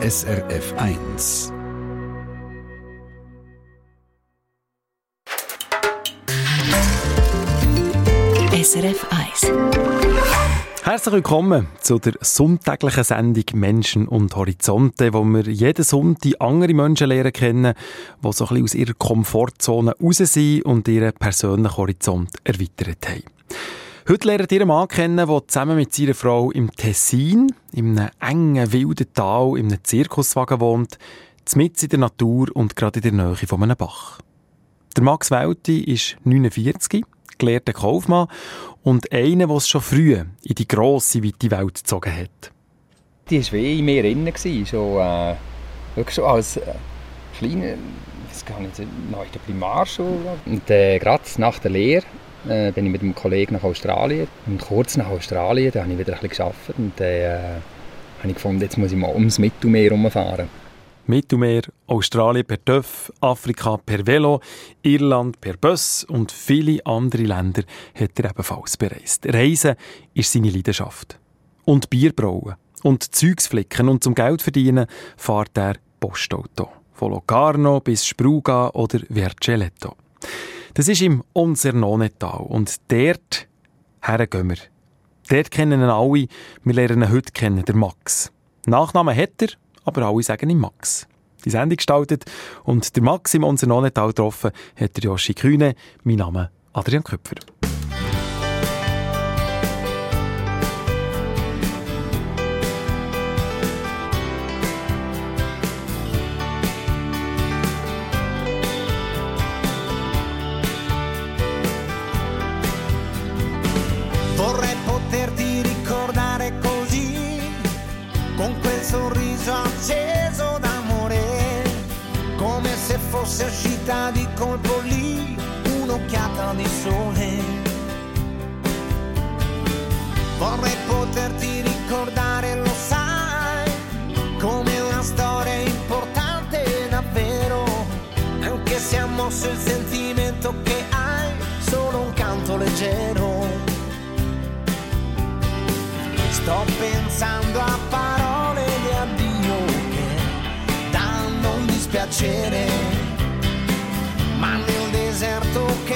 SRF 1. SRF 1. Herzlich willkommen zu der sonntäglichen Sendung Menschen und Horizonte, wo wir jeden Sonntag andere Menschen lernen kennen, die so ein bisschen aus ihrer Komfortzone raus sind und ihren persönlichen Horizont erweitert haben. Heute lernt ihr einen Mann kennen, der zusammen mit seiner Frau im Tessin, in einem engen, wilden Tal, in einem Zirkuswagen wohnt, mitten in der Natur und gerade in der Nähe von einem Bach. Der Max Welti ist 49, gelehrter Kaufmann und einer, der es schon früh in die grosse, weite Welt gezogen hat. Die war wie in mir drin, schon, äh, wirklich schon als äh, kleiner, ich weiß gar nicht, noch in der Primarschule. Und äh, gerade nach der Lehre äh, bin ich mit einem Kollegen nach Australien. Und kurz nach Australien, da habe ich wieder ein bisschen gearbeitet und äh, habe ich gefunden, jetzt muss ich mal ums Mittelmeer herumfahren. Mittelmeer, Australien per TÜV, Afrika per Velo, Irland per Bus und viele andere Länder hat er ebenfalls bereist. Reisen ist seine Leidenschaft. Und Bier brauen und Zeugs flicken und zum Geld verdienen fährt er Postauto. Von Locarno bis Spruga oder Verceletto. Das ist im Onsernonetal und dort gehen wir. Dort kennen ihn alle, wir lernen ihn heute kennen, der Max. Nachnamen hat er, aber alle sagen ihm Max. Die Sendung gestaltet und der Max im Onsernonetal getroffen hat der Joshi Kühne. Mein Name Adrian Köpfer. Se uscita di colpo lì un'occhiata di sole. Vorrei poterti ricordare, lo sai, come una storia importante davvero, anche se ha mosso il sentimento che hai, solo un canto leggero. Sto pensando a parole di addio che danno un dispiacere, so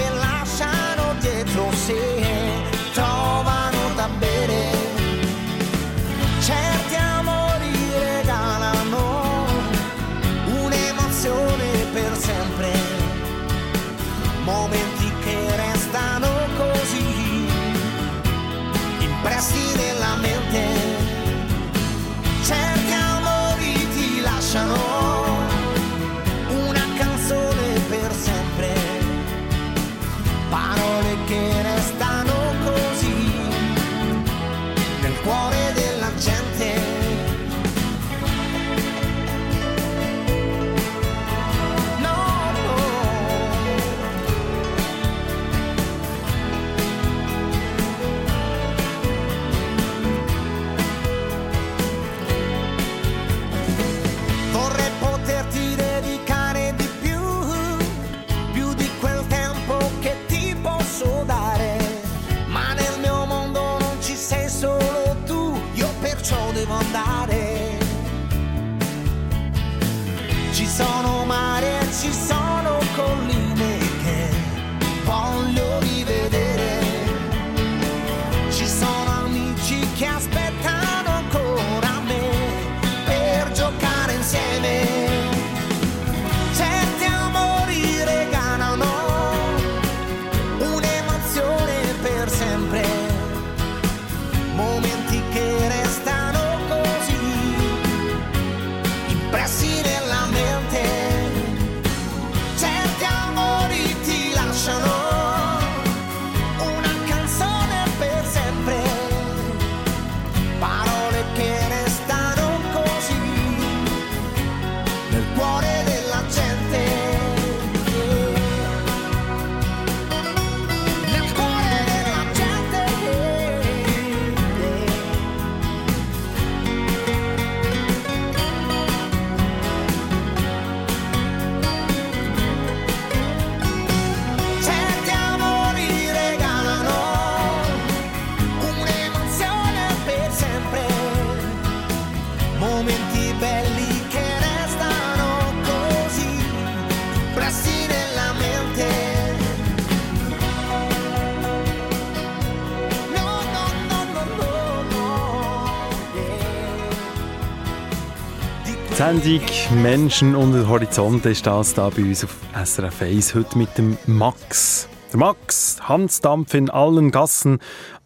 Menschen und der Horizont ist das da bei uns auf SRF 1 heute mit dem Max. Der Max, Hansdampf in allen Gassen.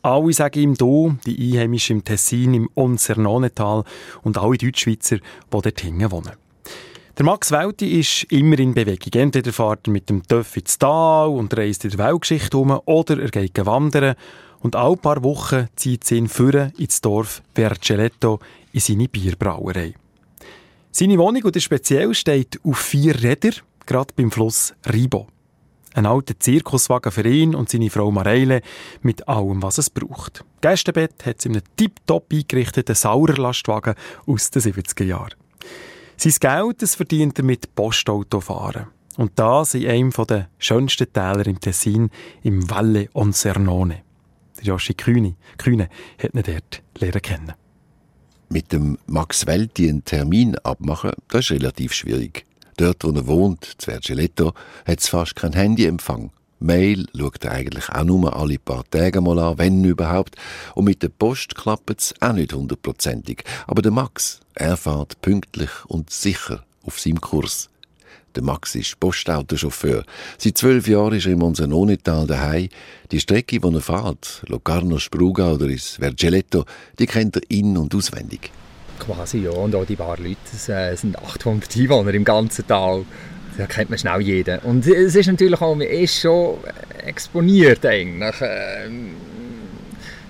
Alle sagen ihm Du, die Einheimischen im Tessin, im Onsernonetal und alle Deutschschweizer, die dort hinten wohnen. Der Max Welti ist immer in Bewegung. Entweder fährt er mit dem Töff ins Tal und reist in der Weltgeschichte um, oder er geht wandern. Und alle paar Wochen zieht sie ihn führen ins Dorf Verceletto in seine Bierbrauerei. Seine Wohnung, und speziell, steht auf vier Rädern, gerade beim Fluss Ribo. Ein alter Zirkuswagen für ihn und seine Frau Mareile mit allem, was es braucht. Gästebett hat sie in einem tiptop eingerichteten Sauerlastwagen aus den 70er Jahren. Sein Geld das verdient er mit Postautofahren. Und das in einem der schönsten Täler im Tessin, im Valle Onsernone. Der Joshi Kühne, Kühne hat ihn dort lernen kennen mit dem Max Welti einen Termin abmachen, das ist relativ schwierig. Dort, wo er wohnt, Zwergeletto, hat es fast keinen Handyempfang. Mail schaut er eigentlich auch nur alle paar Tage mal an, wenn überhaupt. Und mit der Post klappt es auch nicht hundertprozentig. Aber der Max, er fährt pünktlich und sicher auf seinem Kurs. Der Max ist Postautochauffeur. Seit zwölf Jahren ist er im Monsanonital daheim. Die Strecke, die er fährt, Locarno Spruga oder ins Vergelletto, die kennt er in- und auswendig. Quasi, ja. Und auch die paar Leute, es äh, sind 800 Einwohner im ganzen Tal. Da kennt man schnell jeden. Und es ist natürlich auch, man ist schon exponiert eigentlich. Ähm,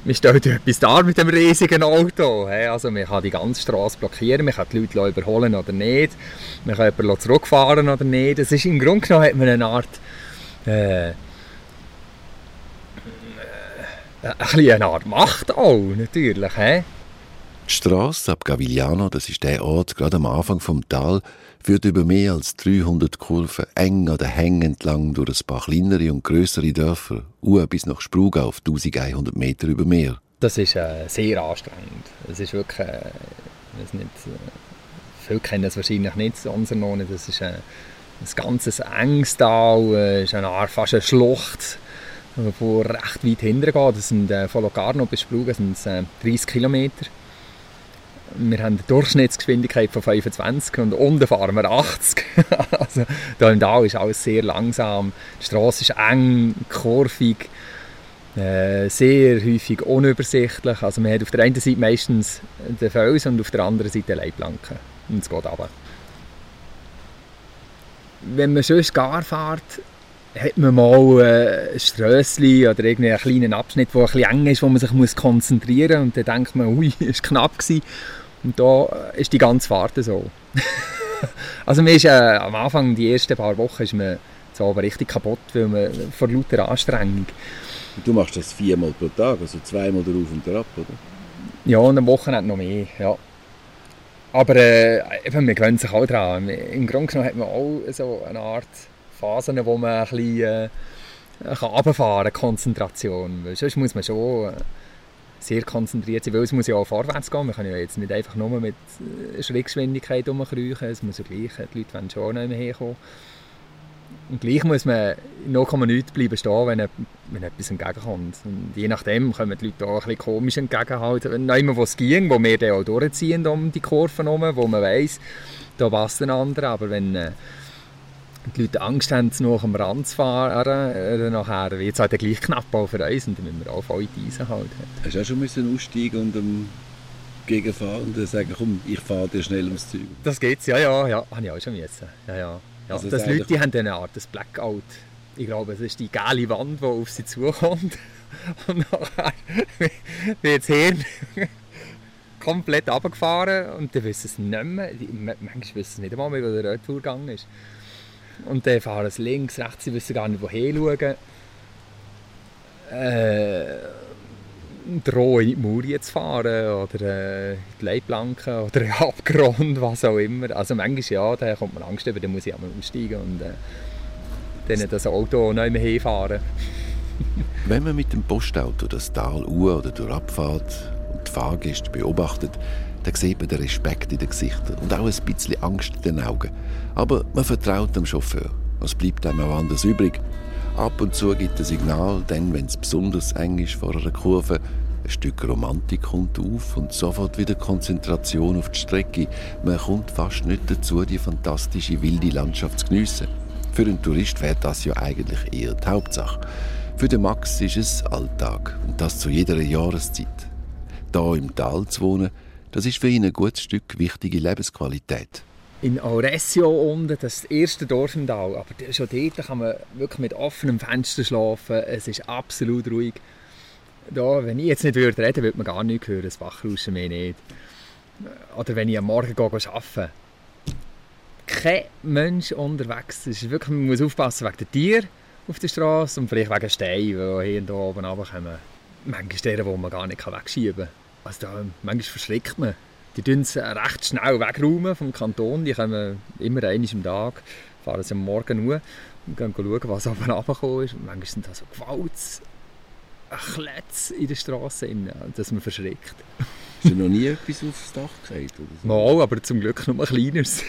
man stellt etwas dar mit dem riesigen Auto. Also man kann die ganze Straße blockieren, man kann die Leute überholen oder nicht, man kann jemanden zurückfahren oder nicht. Das ist, Im Grunde genommen hat man eine Art... Äh, äh ein eine Art Macht auch, natürlich. He? Die Strasse ab Gavigliano, das ist der Ort gerade am Anfang vom Tal, führt über mehr als 300 Kurven eng an den Hängen entlang durch ein paar kleinere und größere Dörfer, uhr bis nach Spruga auf 1100 Meter über Meer. Das ist äh, sehr anstrengend. Es ist wirklich, äh, nicht, äh, viele kennen es wahrscheinlich nicht, Sonsernone, das ist äh, ein ganzes enges Tal, äh, ist eine Art, fast eine Schlucht, die recht weit hinten geht. Das sind äh, von Locarno bis Spruga sind es, 30 Kilometer wir haben eine Durchschnittsgeschwindigkeit von 25 und unten fahren wir 80. also da im Tal ist alles sehr langsam. Die Straße ist eng, kurvig, äh, sehr häufig unübersichtlich. Also man hat auf der einen Seite meistens den Fels und auf der anderen Seite Leitplanken. Und es geht runter. Wenn man sonst gar fährt, hat man mal äh, ein Strössli oder einen kleinen Abschnitt, der ein bisschen eng ist, wo man sich konzentrieren muss. Und dann denkt man, ui, es war knapp. Gewesen. Und da ist die ganze Fahrt so. also man ist, äh, am Anfang, die ersten paar Wochen, ist man so aber richtig kaputt, weil man vor lauter Anstrengung. Und du machst das viermal pro Tag, also zweimal darauf und darauf, oder? Ja, und am Wochenende noch mehr, ja. Aber äh, eben, man gewöhnt sich auch daran. Im Grunde genommen hat man auch so eine Art Phasen, wo man ein bisschen äh, runterfahren kann, Konzentration. Weil sonst muss man schon... Äh, sehr konzentriert sein, weil es muss ja auch vorwärts gehen. Man kann ja jetzt nicht einfach nur mit äh, Schrittgeschwindigkeit rumkriechen. Es muss ja gleich, die Leute wollen schon nicht mehr herkommen. Und gleich muss man noch nicht bleiben stehen, wenn, wenn etwas entgegenkommt. Und je nachdem kommen die Leute auch ein bisschen komisch entgegenhalten. Nicht wo es ging, wo wir dann auch durchziehen um die Kurven herum, wo man weiss, da passt ein anderer. Aber wenn die Leute Angst haben, noch am Rand zu fahren, äh, nachher wird es halt gleich knapp auch für uns und dann müssen wir auch voll die Eisen halten. Hast du auch schon müssen aussteigen und dem Gegenfahrenden sagen, komm, ich fahre dir schnell ums Zeug? Das geht's, ja, ja, ja, habe ich auch schon müssen. Ja, ja. ja also das Leute die haben eine Art das Blackout. Ich glaube, es ist die gelbe Wand, die auf sie zukommt. Und nachher wird das Hirn komplett runtergefahren und dann wissen sie nicht mehr. Manchmal wissen sie nicht einmal mehr, wo der Retourgang ist. Und dann fahren sie links, rechts, sie wissen gar nicht, woher schauen. Äh, drohen in die Mauer zu fahren oder äh, die Leitplanken oder in Abgrund, was auch immer. Also manchmal ja, da kommt man Angst über, dann muss ich einmal umsteigen und äh, dann das Auto nicht mehr hinfahren. Wenn man mit dem Postauto das Tal uhr oder durch abfahrt und die Fahrgäste beobachtet, dann sieht man den Respekt in den Gesichtern und auch ein bisschen Angst in den Augen. Aber man vertraut dem Chauffeur. Was bleibt einem auch anders übrig? Ab und zu gibt er Signal, dann, wenn es besonders eng ist vor einer Kurve, Ein Stück Romantik kommt auf und sofort wieder Konzentration auf die Strecke. Man kommt fast nicht dazu, die fantastische wilde Landschaft zu geniessen. Für einen Tourist wäre das ja eigentlich eher die Hauptsache. Für den Max ist es Alltag und das zu jeder Jahreszeit. Da im Tal zu wohnen, das ist für ihn ein gutes Stück wichtige Lebensqualität. In Auressio unten, das erste Dorf im Tal, aber schon dort kann man wirklich mit offenem Fenster schlafen. Es ist absolut ruhig. Da, wenn ich jetzt nicht reden würde, würde man gar nichts hören, das Wachrauschen mehr nicht. Oder wenn ich am Morgen arbeite. Kein Mensch unterwegs. Ist wirklich, man muss aufpassen wegen den Tieren auf der Straße und vielleicht wegen Steinen, die hier und da oben runterkommen. Manchmal Stellen, die man gar nicht wegschieben kann. Also da, manchmal verschreckt man. Die tun es recht schnell wegräumen vom Kanton. Die kommen immer einmal am Tag, fahren sie am Morgen nur und gehen schauen, was oben runtergekommen ist. Und manchmal sind da so Gewalts Kletz in der Straße, dass man verschreckt. Ist noch nie etwas aufs Dach gefallen? So? Mal, aber zum Glück noch ein kleineres.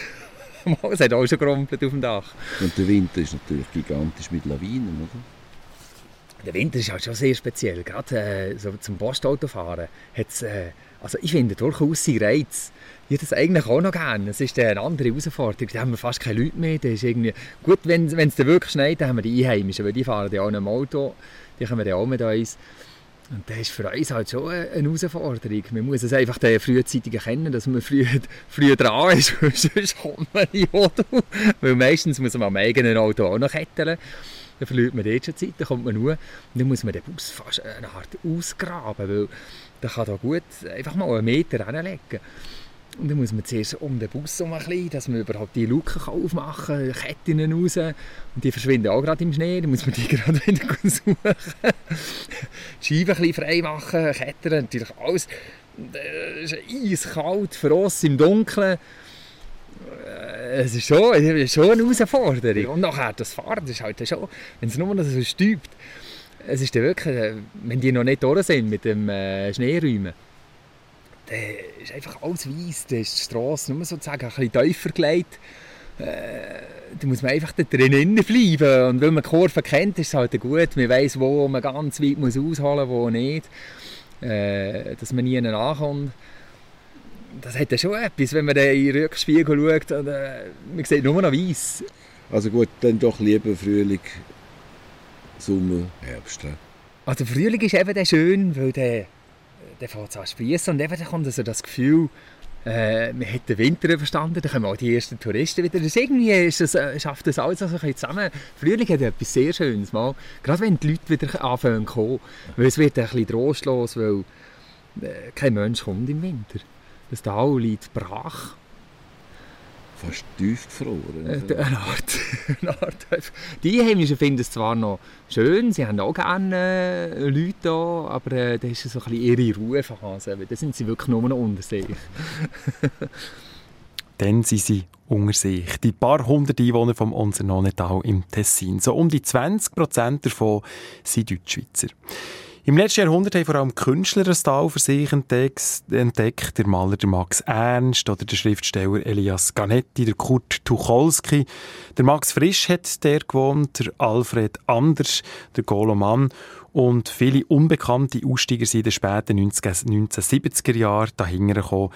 es hat auch schon gerumpelt auf dem Dach. Und der Winter ist natürlich gigantisch mit Lawinen, oder? Der Winter ist halt schon sehr speziell. Gerade äh, so zum Postautofahren hat's, äh, also ich finde durchaus seinen Reiz. Ich hätte das eigentlich auch noch gerne. Es ist eine andere Herausforderung. Da haben wir fast keine Leute mehr. Das ist irgendwie gut, wenn es wirklich schneit, dann haben wir die Einheimischen, weil die fahren ja auch im Auto. Die kommen ja auch mit uns. Und das ist für uns halt schon eine Herausforderung. Man muss es einfach frühzeitig erkennen, dass man früh, früh dran ist, sonst kommt man in Auto. Weil meistens muss man am eigenen Auto auch noch ketteln. Dann verliert man dort Zeit, dann kommt man nur. Dann muss man den Bus fast eine Art ausgraben, weil der kann da gut einfach mal einen Meter hinlegen. Und dann muss man zuerst um den Bus um ein bisschen, dass man überhaupt die Luken aufmachen kann, Ketten raus. Und die verschwinden auch gerade im Schnee, dann muss man die gerade wieder suchen. die Scheiben ein bisschen frei machen, Ketten, natürlich alles. Es ist eiskalt, Frost im Dunkeln. Äh, es ist schon, es ist schon eine Herausforderung. Und nachher das Fahren, das ist halt schon, wenn es nur noch so stübt, es ist dann wirklich, äh, wenn die noch nicht durch sind mit dem äh, Schneeräumen, dann ist einfach alles weiss, da ist die Straße nur sozusagen ein bisschen tiefer gelegt. Da muss man einfach da drinnen bleiben. Und weil man die Kurve kennt, ist es halt gut. Man weiss, wo man ganz weit muss ausholen muss, wo nicht. Dass man nie nachkommt das hat ja schon etwas, wenn man in den Rückspiegel schaut und äh, man sieht nur noch weiß. Also gut, dann doch lieber Frühling, Sommer, Herbst. Also Frühling ist eben schön, weil der, der fängt an sprießen und eben dann kommt also das Gefühl, äh, man hat den Winter überstanden, dann kommen auch die ersten Touristen wieder. Das irgendwie ist das, äh, schafft das alles also ein zusammen. Frühling hat etwas sehr Schönes, mal. gerade wenn die Leute wieder anfangen zu kommen, weil es wird ein bisschen trostlos, weil äh, kein Mensch kommt im Winter. Das Tal liegt brach. Fast tiefgefroren. Äh, eine Art, eine Art. Die Einheimischen finden es zwar noch schön, sie haben auch gerne äh, Leute da, aber äh, das ist so ein bisschen ihre Ruhephase. Da sind sie wirklich nur noch unter sich. Dann sind sie unter sich. Die paar hundert Einwohner vom Onsernonetal im Tessin. So um die 20 Prozent davon sind Deutschschweizer. Im letzten Jahrhundert haben vor allem Künstler ein Tal für sich entdeckt. Der Maler Max Ernst oder der Schriftsteller Elias Ganetti, der Kurt Tucholsky. Der Max Frisch hat der gewohnt, der Alfred Anders, der Golo Mann und viele unbekannte Aussteiger sind in den späten 1970er Jahren dahinter gekommen.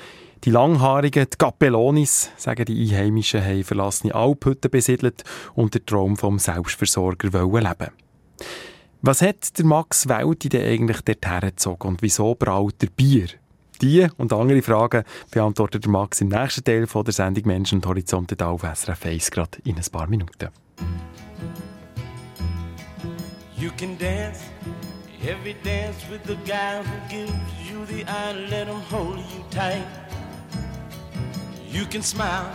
Die Langhaarigen, die Capellonis, sagen die Einheimischen, haben verlassene Alphütten besiedelt und den Traum vom Selbstversorger leben was hat der Max Welti denn eigentlich dorthin gezogen und wieso braut er Bier? Die und andere Fragen beantwortet der Max im nächsten Teil von der Sendung Menschen und Horizonte da auf SRF 1 gerade in ein paar Minuten. You can dance every dance with the guy who gives you the eye, let him hold you tight. You can smile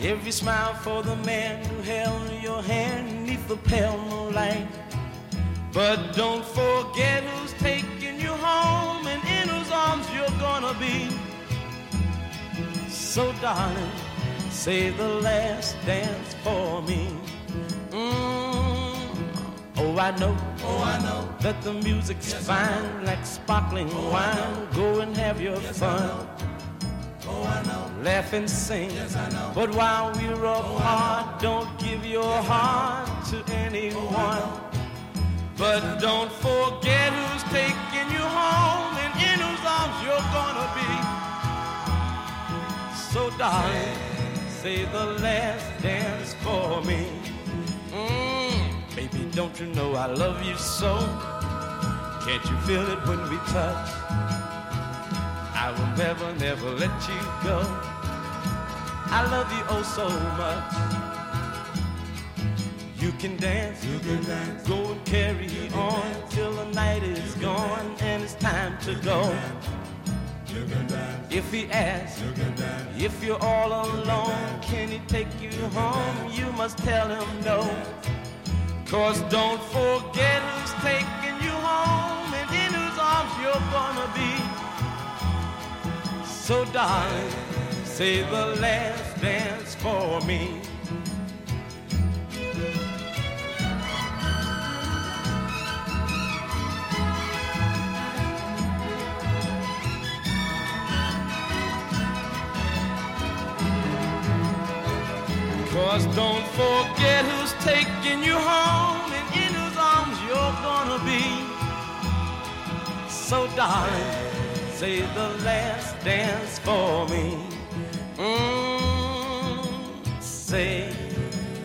every smile for the man who held your hand neath the pale moonlight. But don't forget who's taking you home and in whose arms you're gonna be. So, darling, save the last dance for me. Mm. Oh, I know, oh, I know that the music's yes, fine, like sparkling oh, wine. Go and have your yes, fun. Oh, I know. Laugh and sing. Yes, I know. But while we're apart, don't give your heart to anyone. But don't forget who's taking you home and in whose arms you're gonna be. So darling, say the last dance for me. Mm, baby, don't you know I love you so? Can't you feel it when we touch? I will never, never let you go. I love you oh so much. You can dance, you can dance, go and carry on till the night is gone and it's time to go. If he asks if you're all alone, can he take you home? You must tell him no. Cause don't forget who's taking you home and in whose arms you're gonna be. So darling, say the last dance for me. Don't forget who's taking you home and in whose arms you're gonna be. So darling, say the last dance for me. Mm, say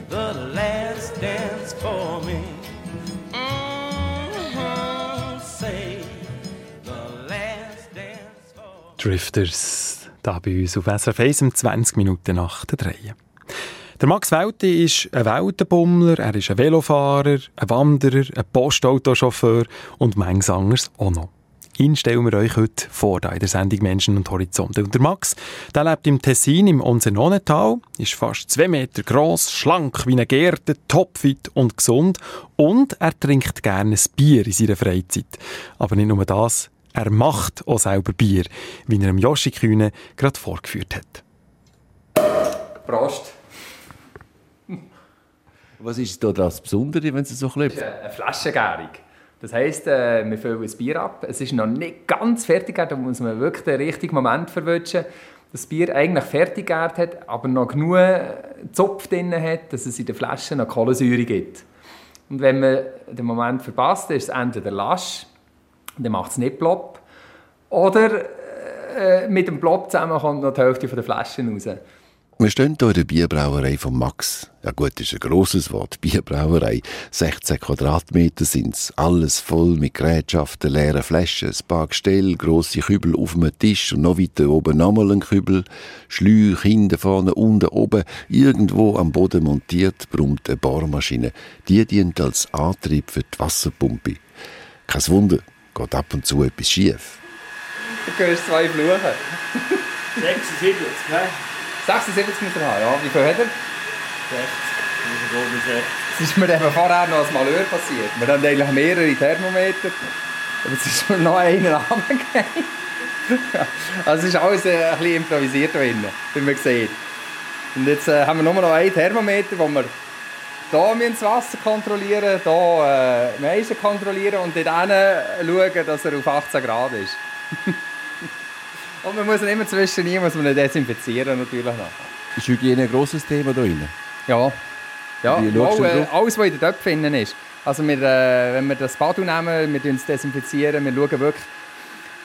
the last dance for me. Mm, say the last dance for me. Drifters, da bei uns auf SRF 1 um 20 Minuten nach der 3. Der Max Welti ist ein Weltenbummler, er ist ein Velofahrer, ein Wanderer, ein Postautochauffeur und manches anderes auch noch. Ihn stellen wir euch heute vor, in der Sendung Menschen und Horizonte. Und der Max, der lebt im Tessin, im Onsenonental, ist fast zwei Meter groß, schlank wie eine Gerte, topfit und gesund und er trinkt gerne ein Bier in seiner Freizeit. Aber nicht nur das, er macht auch selber Bier, wie er dem Joshi Kühne gerade vorgeführt hat. Prost. Was ist da das Besondere, wenn es so klopft? Eine Flaschengärung. Das heisst, äh, wir füllen das Bier ab. Es ist noch nicht ganz fertig, da muss man wirklich den richtigen Moment verwünschen. Das Bier eigentlich fertig gegart hat, aber noch genug Zopf drin hat, dass es in der Flasche noch Kohlensäure gibt. Und wenn man den Moment verpasst, ist es entweder lasch, dann macht es nicht plopp, oder äh, mit dem Plop zusammen kommt noch die Hälfte von der Flasche raus. Wir stehen hier in der Bierbrauerei von Max. Ja gut, das ist ein grosses Wort, Bierbrauerei. 16 Quadratmeter sind's. Alles voll mit Gerätschaften, leeren Flaschen, ein paar Gestell, grosse Kübel auf dem Tisch und noch weiter oben nochmal ein Kübel. Schläuche hinten, vorne, unten, oben. Irgendwo am Boden montiert brummt eine Bohrmaschine. Die dient als Antrieb für die Wasserpumpe. Kein Wunder, geht ab und zu etwas schief. Du hörst zwei Fluchen. 76, ne? 76 muss haben, ja. Wie viel hat er? 60. Also, 60. Es ist mir eben vorher noch als Malheur passiert. Wir haben eigentlich mehrere Thermometer, aber es ist mir noch einer runtergefallen. also es ist alles äh, ein bisschen improvisiert drin, wie man sieht. Und jetzt äh, haben wir nur noch einen Thermometer, wo wir hier das Wasser kontrollieren, hier äh, Meisen kontrollieren und dort schauen, dass er auf 18 Grad ist. und man muss ihn immer zwischen muss man ihn desinfizieren natürlich noch. Ist Hygiene ein grosses Thema da drin? Ja. Ja, Wie mal, äh, alles, was in den Töpfen drin ist. Also wir, äh, wenn wir das Bad nehmen, wir es desinfizieren, wir schauen wirklich,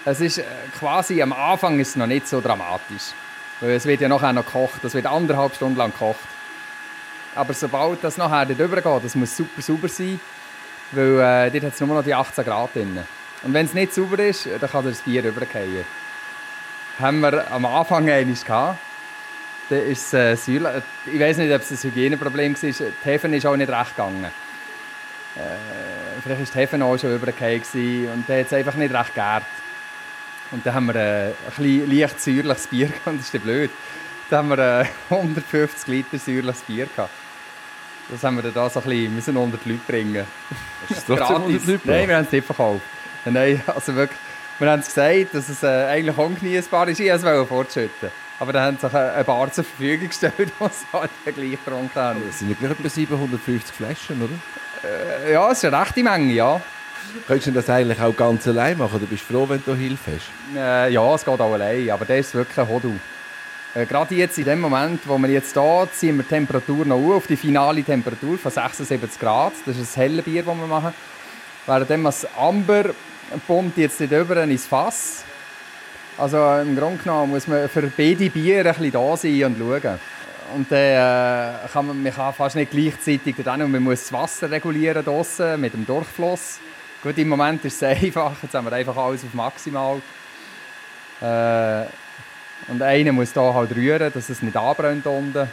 es ist äh, quasi, am Anfang ist es noch nicht so dramatisch. Weil es wird ja nachher noch gekocht, das wird anderthalb Stunden lang gekocht. Aber sobald das nachher dort rübergeht, das muss super sauber sein, weil äh, dort hat es nur noch die 18 Grad drin. Und wenn es nicht sauber ist, dann kann das Bier rübergehen. Haben wir am Anfang eines gehabt. Dann ist äh, ich weiß nicht, ob es ein Hygieneproblem war. Die Hefe ist auch nicht recht gegangen. Äh, vielleicht war die Hefe auch schon übergefallen und dann hat es einfach nicht recht gegärt. Und dann haben wir äh, ein leicht säuerliches Bier gehabt. Das ist ja blöd. Dann haben wir äh, 150 Liter säuerliches Bier gehabt. Das haben wir dann da so ein bisschen müssen unter die Leute bringen. Ist das trotzdem unter die Leute Nein, wir haben es nicht verkauft. Nein, also wirklich, wir haben es gesagt, dass es äh, eigentlich ungenießbar ist. Ich wollte es fortschütten. Aber dann haben sie eine eine Bar zur Verfügung gestellt, die es halt gleich getrunken haben. Das sind gleich etwa 750 Flaschen, oder? Äh, Ja, es ist eine rechte Menge, ja. Könntest du das eigentlich auch ganz allein machen? Du bist froh, wenn du Hilfe hast. Äh, ja, es geht auch allein, aber der ist wirklich ein Hodel. Äh, Gerade jetzt in dem Moment, wo wir jetzt hier ziehen wir die Temperatur noch auf, auf die finale Temperatur von 76 Grad. Das ist ein helles Bier, das wir machen. Währenddem das Amber pumpt jetzt nicht über ins Fass. Also im Grunde genommen muss man für beide Biere ein bisschen da sein und schauen. Und dann äh, kann man, man kann fast nicht gleichzeitig dann und man muss das Wasser regulieren draussen mit dem Durchfluss. Gut, im Moment ist es einfach, jetzt haben wir einfach alles auf maximal. Äh, und einer muss da halt rühren, dass es nicht anbrennt unten.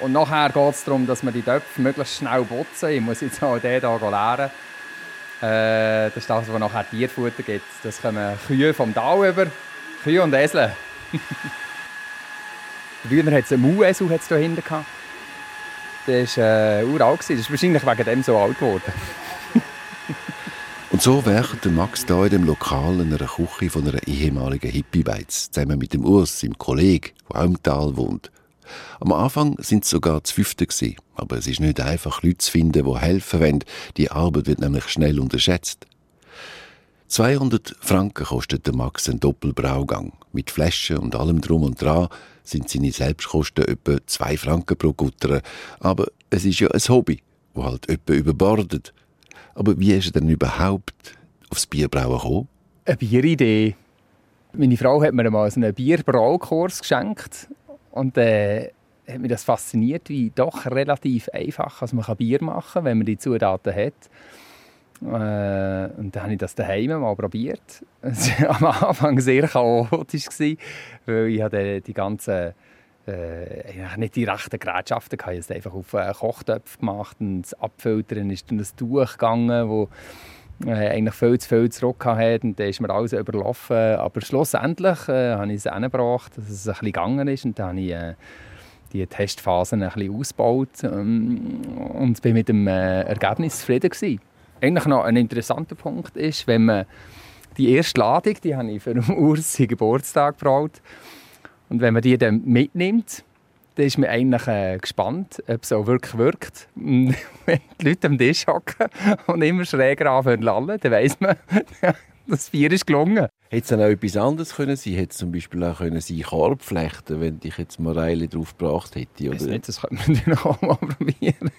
Und nachher geht es darum, dass wir die Töpfe möglichst schnell putzen. Ich muss jetzt auch den hier lernen. Äh, das ist das, was nachher Tierfutter gibt. Das kommen Kühe vom Tal über. Kühe und Esel. Früher hat es einen Muesel hier hinten gehabt. Der war äh, uralt. Das ist wahrscheinlich wegen dem so alt geworden. Und so der Max da in dem Lokal in einer Küche von einer ehemaligen Hippie-Beiz, zusammen mit dem Urs, seinem Kollegen, der auch im Tal wohnt. Am Anfang sind es sogar zu fünfte aber es ist nicht einfach, Leute zu finden, die helfen wollen. Die Arbeit wird nämlich schnell unterschätzt. 200 Franken kostet der Max ein Doppelbraugang. Mit Flaschen und allem drum und dran sind seine Selbstkosten etwa 2 Franken pro Gutter. Aber es ist ja ein Hobby, wo halt etwa überbordet. Aber wie ist er denn überhaupt aufs Bierbrauen gekommen? Eine Bieridee. Meine Frau hat mir mal einen Bierbraukurs geschenkt. Und äh, hat mich das fasziniert, wie doch relativ einfach also man kann Bier machen kann, wenn man die Zutaten hat. Äh, und dann habe ich das daheim mal probiert. Es war am Anfang sehr chaotisch, weil ich hatte die ganzen äh, nicht die rechten Gerätschaften hatte. Ich habe es einfach auf einen Kochtöpf gemacht und das Abfiltern ist dann ein Tuch gegangen, wo äh, eigentlich viel zu viel zurück hatte und dann ist mir alles überlaufen. Aber schlussendlich äh, habe ich es hingebracht, dass es ein bisschen gegangen ist und dann habe ich äh, die Testphasen ein bisschen ausgebaut ähm, und bin mit dem äh, Ergebnis zufrieden gewesen. Eigentlich noch ein interessanter Punkt ist, wenn man die erste Ladung, die habe ich für den Urs Geburtstag gebraut und wenn man die dann mitnimmt, dann ist man eigentlich äh, gespannt, ob es auch wirklich wirkt. wenn die Leute am Tisch hocken und immer schräger anfangen zu lallen, dann weiss man, das Bier ist gelungen. Hätte es dann auch etwas anderes können sein? Hätte es zum Beispiel auch können sein Korb flechten, wenn ich jetzt Mareile drauf gebracht hätte? Oder? Nicht, das könnte man natürlich auch mal probieren.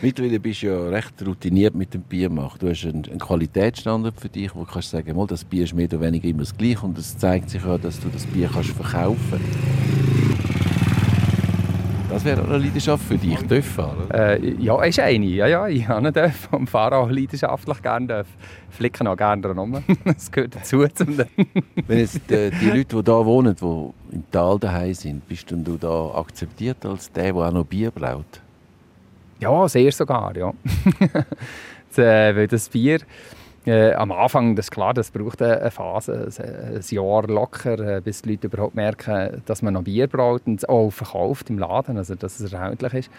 Mittlerweile bist du ja recht routiniert mit dem Bier machen. Du hast einen, einen Qualitätsstandard für dich, wo du kannst sagen, mal, das Bier ist mehr oder weniger immer das gleiche und es zeigt sich auch, dass du das Bier kannst verkaufen kannst. Das wäre eine Leidenschaft für dich, Töpffahren? Äh, ja, ist eine. Ja, ja, ich habe einen Töff und fahre auch leidenschaftlich gerne Töff. Flicken auch gerne dran Das gehört dazu. Zum Wenn jetzt die, die Leute, die hier wohnen, die im Tal daheim sind, bist du da akzeptiert als der, der auch noch Bier braut? Ja, sehr sogar, ja. das, äh, weil das Bier äh, am Anfang, das klar, das braucht eine Phase, ein Jahr locker, äh, bis die Leute überhaupt merken, dass man noch Bier braut und auch verkauft im Laden, also dass es erhältlich ist.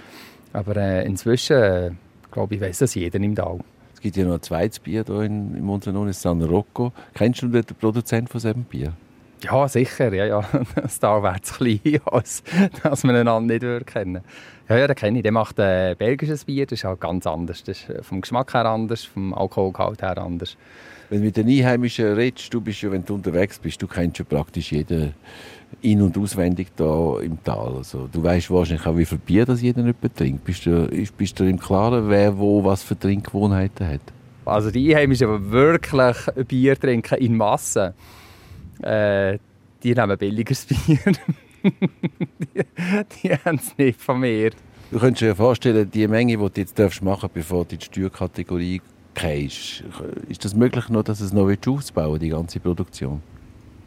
Aber äh, inzwischen, äh, glaube ich, weiß das jeder im Tal. Es gibt ja noch ein zweites Bier hier in, in Montanon, San Rocco. Kennst du den Produzenten von diesem Bier? Ja, sicher. Ja, ja. Das Tal wäre zu klein, als dass man einander nicht kennen. Ja, ja, den kenne ich. Der macht ein äh, belgisches Bier, das ist halt ganz anders. Das ist äh, vom Geschmack her anders, vom Alkoholgehalt her anders. Wenn du mit den Einheimischen redest, du bist ja, wenn du unterwegs bist, du kennst ja praktisch jeden in- und auswendig da im Tal. Also, du weißt wahrscheinlich auch, wie viel Bier das jeder nicht trinkt. Bist du, bist du im Klaren, wer wo was für Trinkgewohnheiten hat? Also die Einheimischen, die wirklich Bier trinken in Massen, äh, die nehmen billigeres Bier die, die haben es nicht von mir. Du könntest dir vorstellen, die Menge, die du jetzt machen darfst, bevor du in die Steuerkategorie gehst, ist das möglich noch, dass es noch aufzubauen die ganze Produktion?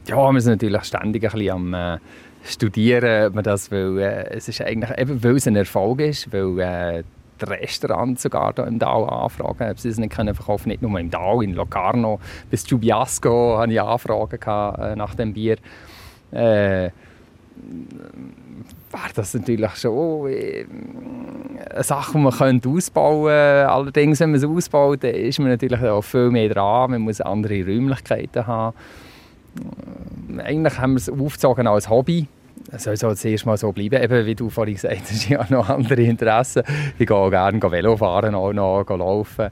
Ja, wir sind natürlich ständig ein bisschen am äh, studieren, ob man das, weil äh, es ist eigentlich, eben weil es ein Erfolg ist, weil äh, die Restaurants sogar hier im Tal anfragen, ob sie es nicht können verkaufen, nicht nur im Tal, in Locarno bis Giubiasco hatte ich Anfragen äh, nach dem Bier. Äh, wäre das natürlich schon äh, eine Sache, die man könnte ausbauen könnte. Allerdings, wenn man es ausbaut, ist man natürlich auch viel mehr dran. Man muss andere Räumlichkeiten haben. Äh, eigentlich haben wir es aufgezogen als Hobby. Es soll so zuerst mal so bleiben. Eben, wie du vorhin gesagt hast, ich habe noch andere Interessen. Ich gehe auch gerne Velo fahren, auch noch laufen.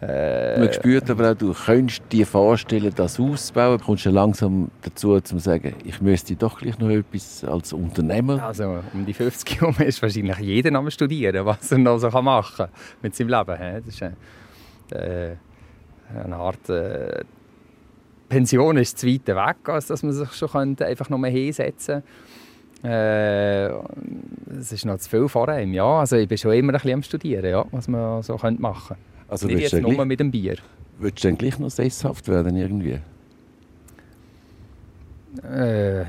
Äh, Man spürt aber auch, du könntest dir vorstellen, das auszubauen. Du kommst du langsam dazu, zu sagen, ich müsste doch gleich noch etwas als Unternehmer. Also um die 50 herum ist wahrscheinlich jeder am studieren, was er noch so machen kann mit seinem Leben. Das ist eine, äh, eine Art äh, Pension ist zu weit weg, als dass man sich schon könnte einfach noch mehr hinsetzen äh, Es ist noch zu viel vor einem, ja. Also ich bin schon immer ein bisschen am Studieren, ja, was man so könnte machen könnte. Also Nicht jetzt nur mit dem Bier. willst du dann gleich noch sesshaft werden irgendwie? Äh,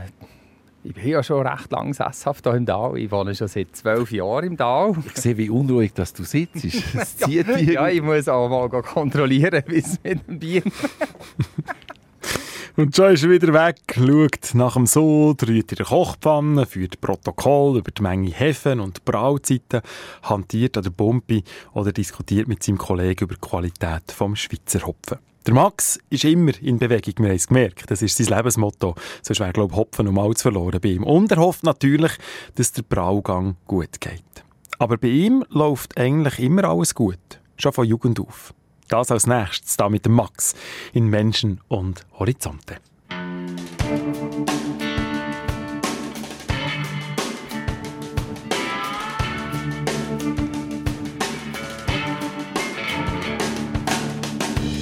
ich bin ja schon recht lang sesshaft hier im Tal. Ich wohne schon seit zwölf Jahren im Tal. Ich sehe, wie unruhig dass du sitzt. Es zieht dich Ja, ich muss auch mal kontrollieren, wie es mit dem Bier Und schon ist er wieder weg, schaut nach dem Sod, rührt in der Kochpfanne, führt Protokoll über die Menge Hefen und Brauzeiten, hantiert an der Pumpe oder diskutiert mit seinem Kollegen über die Qualität vom Schweizer Hopfen. Der Max ist immer in Bewegung, wir haben es gemerkt. Das ist sein Lebensmotto. Sonst wäre, glaube ich, Hopfen und Malz verloren bei ihm. Und er hofft natürlich, dass der Braugang gut geht. Aber bei ihm läuft eigentlich immer alles gut. Schon von Jugend auf. Das als nächstes, da mit dem Max in Menschen und Horizonte.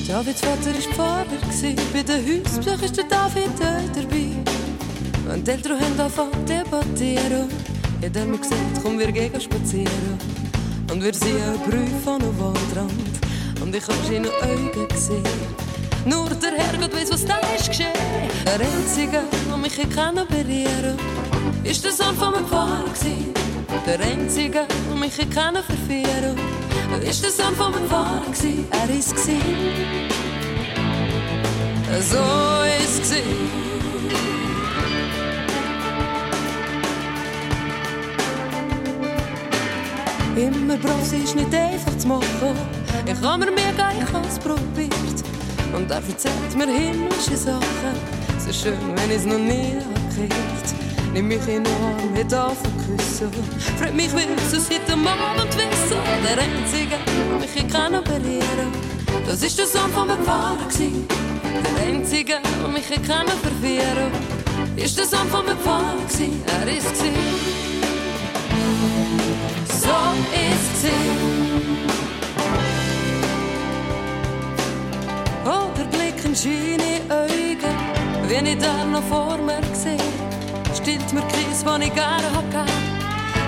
Davids Vater war Pfarrer, bei den Hausbesuch ist der David auch dabei. Und die Eltern haben angefangen zu debattieren. Hat er mir gesagt, komm, wir gehen spazieren. Und wir sind auch Brüfe an einem Waldrand. Und ich hab seine Augen gesehen. Nur der Herrgott weiß, was da ist geschehen. Der Einzige, der mich kann berühren ist der Sohn von meinem Pfarrer gsi. Der Einzige, der mich kann verführen ist der Sohn von meinem Pfarrer gsi. Er ist gsi. So ist gsi. Immer sie ist nicht einfach zu machen. Ich kann mir mega, ich hab's probiert. Und er erzählt mir himmlische Sachen. So schön, wenn ich's noch nie gehört. Nimm mich in den Arm, mit anfangen küssen. Freut mich, will so seit dem Abend wissen. Der Einzige, der mich hier kann operieren. Das ist der Sohn von meinem Pfarrer gsi. Der Einzige, der mich hier kann. Ist der Sohn von meinem Pfarrer gsi. Er ist gsi. So ist sie. Oder blicken schöne Augen, wenn ich da noch vor mir sehe. Stillt mir Kreis, den ich gerne hab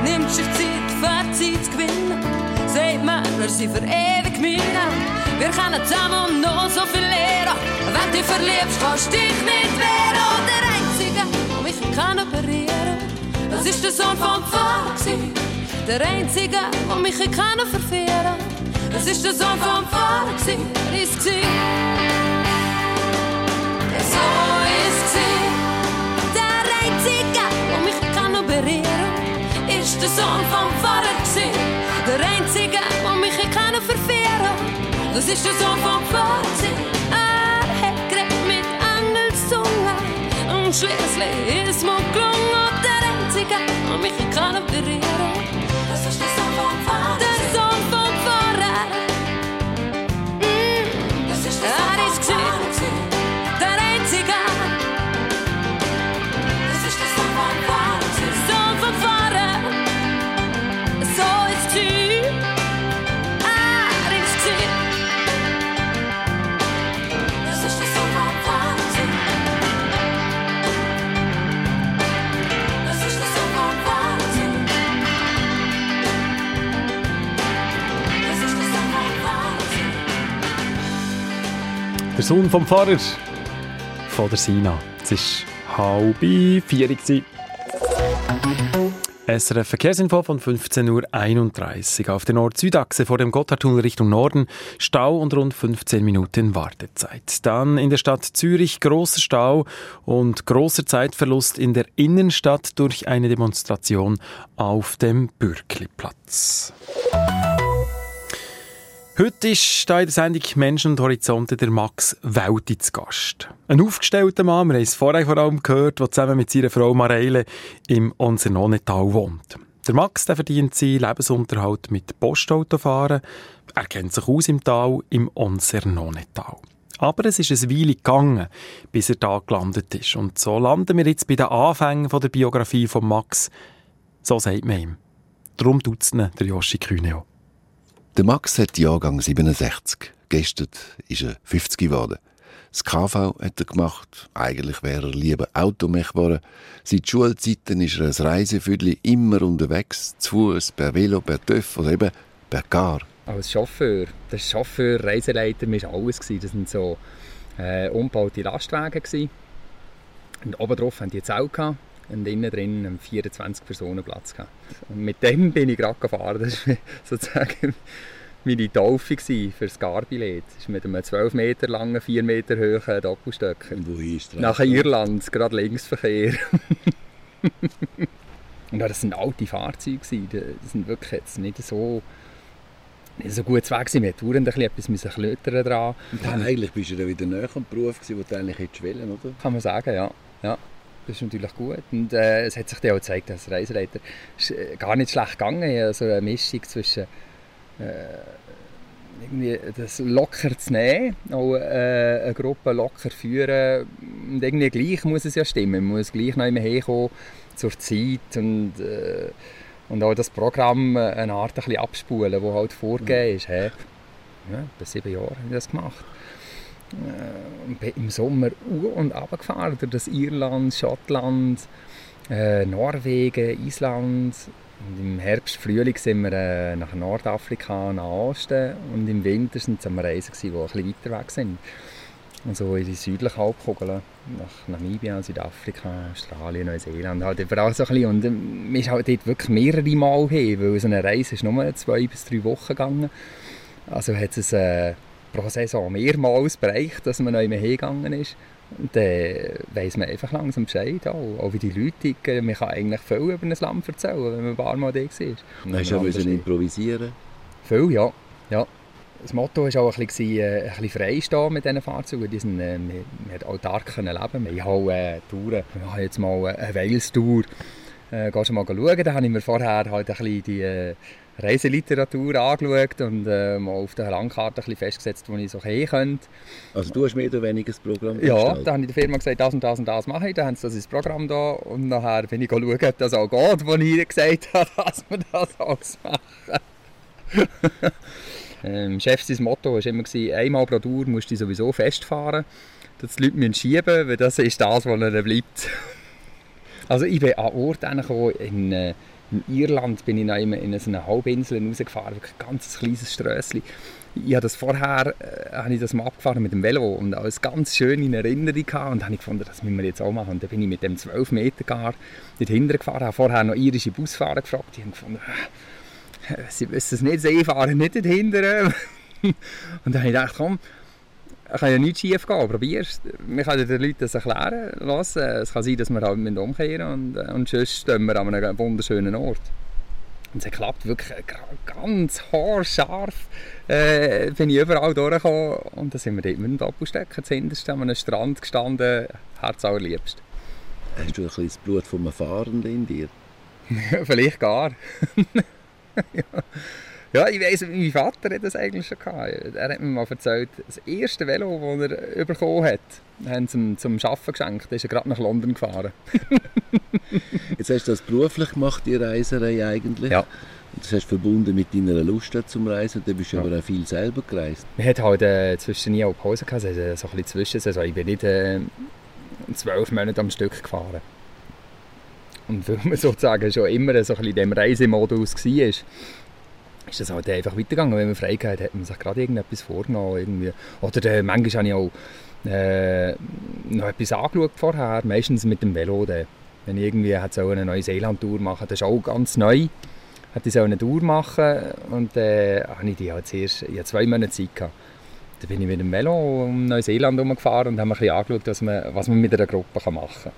Nimmt sich Zeit, Fahrzeit zu gewinnen. Sagt mir, wir sind für ewig meine. Wir können zusammen noch so viel lernen. Wenn du dich verliebst, kannst du dich nicht wehren. Und der Einzige, der mich kann operieren das ist der Sohn Pfarrer gsi. Der Einzige, der mich kann verführen das ist der Sohn vom Pfarrer gsi. Er ist gsi. Ist. Der Sohn vom Pfarrer. Der Einzige, der mich kann verführen das ist der Sohn vom Pfarrer. Er hat geredet mit Engelszunge und schließlich ist mir gelungen. Der Einzige, der mich kann berühren das ist der Sohn vom Pfarrer. Sohn vom Pfarrer von der Sina. Es war halb vier. SRF Verkehrsinfo von 15.31 Uhr. Auf der Nord-Süd-Achse vor dem Gotthardtunnel Richtung Norden Stau und rund 15 Minuten Wartezeit. Dann in der Stadt Zürich großer Stau und großer Zeitverlust in der Innenstadt durch eine Demonstration auf dem Bürkliplatz. Heute ist da in der Sendung Menschen und Horizonte der Max Welti zu Gast. Ein aufgestellter Mann, wir haben es vorher vor allem gehört, der zusammen mit seiner Frau Mareile im Onsernonetal wohnt. Der Max der verdient seinen Lebensunterhalt mit Postautofahren. Er kennt sich aus im Tal, im Onsernonetal. Aber es ist ein Weile gegangen, bis er da gelandet ist. Und so landen wir jetzt bei den Anfängen der Biografie von Max. So sagt man ihm. Darum tut es der Joshi Kühneo. Der Max hat Jahrgang 67. Gestern ist er 50 geworden. Das KV hat er gemacht. Eigentlich wäre er lieber Automech geworden. Seit Schulzeiten ist er als Reisefüdli immer unterwegs. Zu Fuß, per Velo, per TÜV oder eben per Car. Als Chauffeur, der Chauffeur, Reiseleiter, war alles. Das waren so äh, umgebaute Lastwagen. Und oben drauf haben die Zelt. Und innen drin einen 24 Personen Platz gehabt. Und mit dem bin ich gerade gefahren. Das war sozusagen meine Taufe für das Garbillett. Das ist mit einem 12 Meter langen, 4 Meter hohen Doppelstöck. Und wohin ist der Nach Irland, gerade Linksverkehr. Und das waren alte Fahrzeuge. Das sind wirklich jetzt nicht so, nicht so gut weg. gewesen. Wir mussten dauernd etwas klötern dran. Ja, eigentlich bist du dann wieder näher am Beruf, gewesen, den du eigentlich hättest wollen, oder? Kann man sagen, ja. ja. Das ist natürlich gut. Und äh, es hat sich dann auch gezeigt, als Reiseleiter ist äh, gar nicht schlecht gegangen. Also eine Mischung zwischen äh, irgendwie das locker zu nehmen, auch äh, eine Gruppe locker führen. Und irgendwie gleich muss es ja stimmen. Man muss gleich noch immer herkommen zur Zeit und, äh, und auch das Programm eine Art ein bisschen abspulen, das halt vorgegeben ist. Hey. Ja, bei sieben Jahren habe ich das gemacht. Äh, und im Sommer u- und runtergefahren durch das Irland, Schottland, äh, Norwegen, Island. Und im Herbst, Frühling sind wir äh, nach Nordafrika, nach Osten. Und im Winter sind wir am Reisen, die bisschen weiter weg sind. Also in die südliche Halbkugel, nach Namibia, Südafrika, Australien, Neuseeland, halt so bisschen. Und ähm, wir sind halt dort wirklich mehrere Mal hin, weil so eine Reise ist nur zwei bis drei Wochen gegangen. Also hat es äh, pro Saison mehrmals bereicht, dass man noch immer hingegangen ist. Und dann weiss man einfach langsam Bescheid, auch, auch wie die Leute ticken. Man kann eigentlich viel über ein Land erzählen, wenn man ein paar Mal da war. Hast du müssen improvisieren Viel, ja. ja. Das Motto war auch ein bisschen, äh, ein bisschen freistehen mit diesen Fahrzeugen. Die sind, äh, wir, wir haben autark können leben. Wir haben auch äh, Touren. Wir haben jetzt mal eine Wales-Tour. Äh, gehst du mal schauen? Da habe ich mir vorher halt ein bisschen die äh, Reiseliteratur angeschaut und äh, mal auf der Landkarte ein bisschen festgesetzt, wo ich so hin könnte. Also du hast mehr oder weniger das Programm Ja, gestaltet. da habe ich der Firma gesagt, das und das und das mache ich. Dann haben sie das ins Programm da und nachher bin ich schauen, ob das auch geht, wo ich gesagt habe, dass wir das alles machen. ähm, Chef, sein Motto war immer, einmal pro Tour musst du sowieso festfahren, dass die Leute müssen schieben weil das ist das, was ihnen bleibt. also ich bin an Ort gekommen, in, äh, in Irland bin ich noch in so eine Halbinsel rausgefahren, ein ganz kleines Strössli. Ich habe das vorher äh, habe ich das mal abgefahren mit dem Velo und alles ganz schön in Erinnerung gehabt und habe ich gefunden, das müssen wir jetzt auch machen. Und dann bin ich mit dem 12 Meter gar nicht hinterher gefahren, habe vorher noch irische Busfahrer gefragt, die haben gefunden, äh, sie wissen es nicht, sie fahren nicht hinterher. und dann habe ich gedacht, komm, es kann ja nichts schief gehen, probier's. Wir können den Leuten das erklären lassen. Es kann sein, dass wir halt umkehren und, äh, und sonst stehen wir an einem wunderschönen Ort. Und es hat geklappt, wirklich ganz haarscharf äh, bin ich überall durchgekommen und dann sind wir dort mit dem Doppelstecker zuhinterst an einem Strand gestanden, Herz allerliebst. Hast du ein bisschen das Blut vom Fahrenden in dir? Vielleicht gar. ja. Ja, ich weiss, mein Vater hat das eigentlich schon gehabt. Er hat mir mal erzählt, das erste Velo, das er bekommen hat, haben sie ihm zum Arbeiten geschenkt. Da ist er gerade nach London gefahren. Jetzt hast du das beruflich gemacht, die Reiserei eigentlich. Ja. Und das hast du verbunden mit deiner Lust zum Reisen. Dann bist du Ja. aber auch viel selber gereist. Wir hatten halt äh, zwischen nie auch Pause gehabt, also so ein bisschen Zwischensaison. Ich bin nicht äh, zwölf Monate am Stück gefahren. Und weil man sozusagen schon immer so ein bisschen in diesem Reisemodus war, ist das halt einfach weitergegangen. Wenn man frei hatte, hat man sich gerade irgendetwas vorgenommen. Irgendwie. Oder äh, manchmal habe ich auch äh, noch etwas angeschaut vorher, meistens mit dem Velo. Dann. Wenn ich irgendwie hätte so eine Neuseeland-Tour machen das ist auch ganz neu. Hätte ich so eine Tour machen und äh, habe ich die halt zuerst, ich hatte zwei Monate Zeit gehabt. Dann bin ich mit dem Velo um Neuseeland herumgefahren und ein bisschen angeschaut, was man, was man mit einer Gruppe machen kann.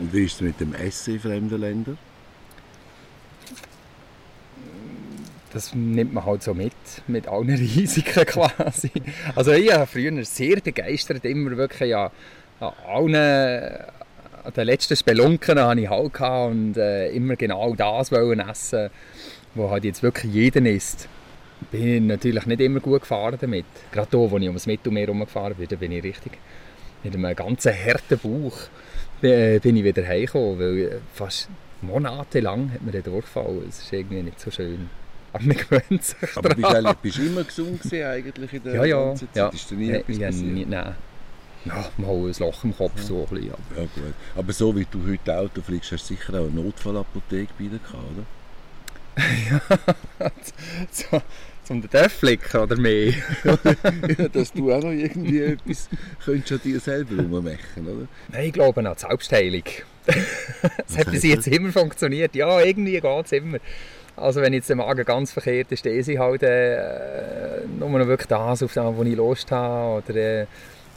Und wie ist es mit dem Essen in fremden Ländern? Das nimmt man halt so mit, mit allen Risiken quasi. Also ich war früher sehr begeistert, immer wirklich ja, an allen, an den letzten Spelunken hatte ich halt und äh, immer genau das wollen essen, was halt jetzt wirklich jeder isst. Bin ich natürlich nicht immer gut gefahren damit. Gerade hier, wo ich ums Mittelmeer herumgefahren bin, da bin ich richtig mit einem ganz harten Bauch äh, bin ich wieder heimgekommen, weil fast monatelang hat mir der Durchfall. Es ist irgendwie nicht so schön. Aber man gewöhnt sich Aber bist eigentlich- bist du immer gesund gewesen eigentlich in der Ja, ja. ganzen Zeit? ja. Ist dir nie Ja, etwas ja, passiert? nie- Nein. ja, mal ein Loch im Kopf. So ein bisschen, aber. Ja, gut. Aber so wie du heute Auto fliegst, hast du sicher auch eine Notfallapotheke bei dir gehabt, oder? so, zum den Dörf flicken oder mehr? ja, dass du auch noch irgendwie etwas könntest an dir selber rummachen, oder? Nein, ich glaube an die Selbstheilung. das hat bis jetzt immer funktioniert. Ja, irgendwie geht es immer. Also wenn jetzt der Magen ganz verkehrt ist, dann esse ich halt äh, nur noch wirklich das, auf das, wo ich Lust habe. Oder äh,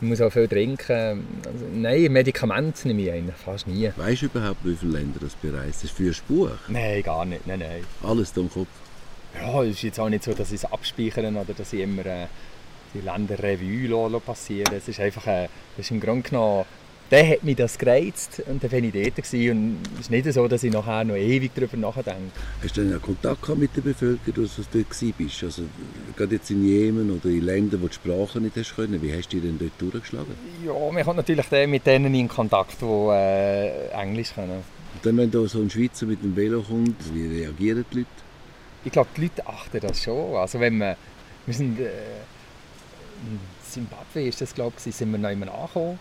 ich muss auch viel trinken. Also, nein, Medikamente nehme ich eigentlich fast nie. Weißt du überhaupt, wie viele Länder das bereist? Das ist für ein Buch. Nein, gar nicht. Nein, nein. Alles im Kopf. Ja, es ist jetzt auch nicht so, dass ich es abspeichere oder dass ich immer äh, die Länderrevue passieren Es ist einfach, äh, das ist im Grunde genommen dann hat mich das gereizt und dann war ich dort. Gewesen. Und es ist nicht so, dass ich nachher noch ewig darüber nachdenke. Hast du dann Kontakt gehabt mit der Bevölkerung, als du dort warst? Also, gerade jetzt in Jemen oder in Ländern, wo du die Sprache nicht hast können, wie hast du dich denn dort durchgeschlagen? Ja, man kommt natürlich mit denen in Kontakt, die äh, Englisch können. Und dann, wenn da so ein Schweizer mit dem Velo kommt, wie reagieren die Leute? Ich glaube, die Leute achten das schon. Also wenn wir, wir sind, äh, in Zimbabwe ist das, glaube ich, sind wir noch immer angekommen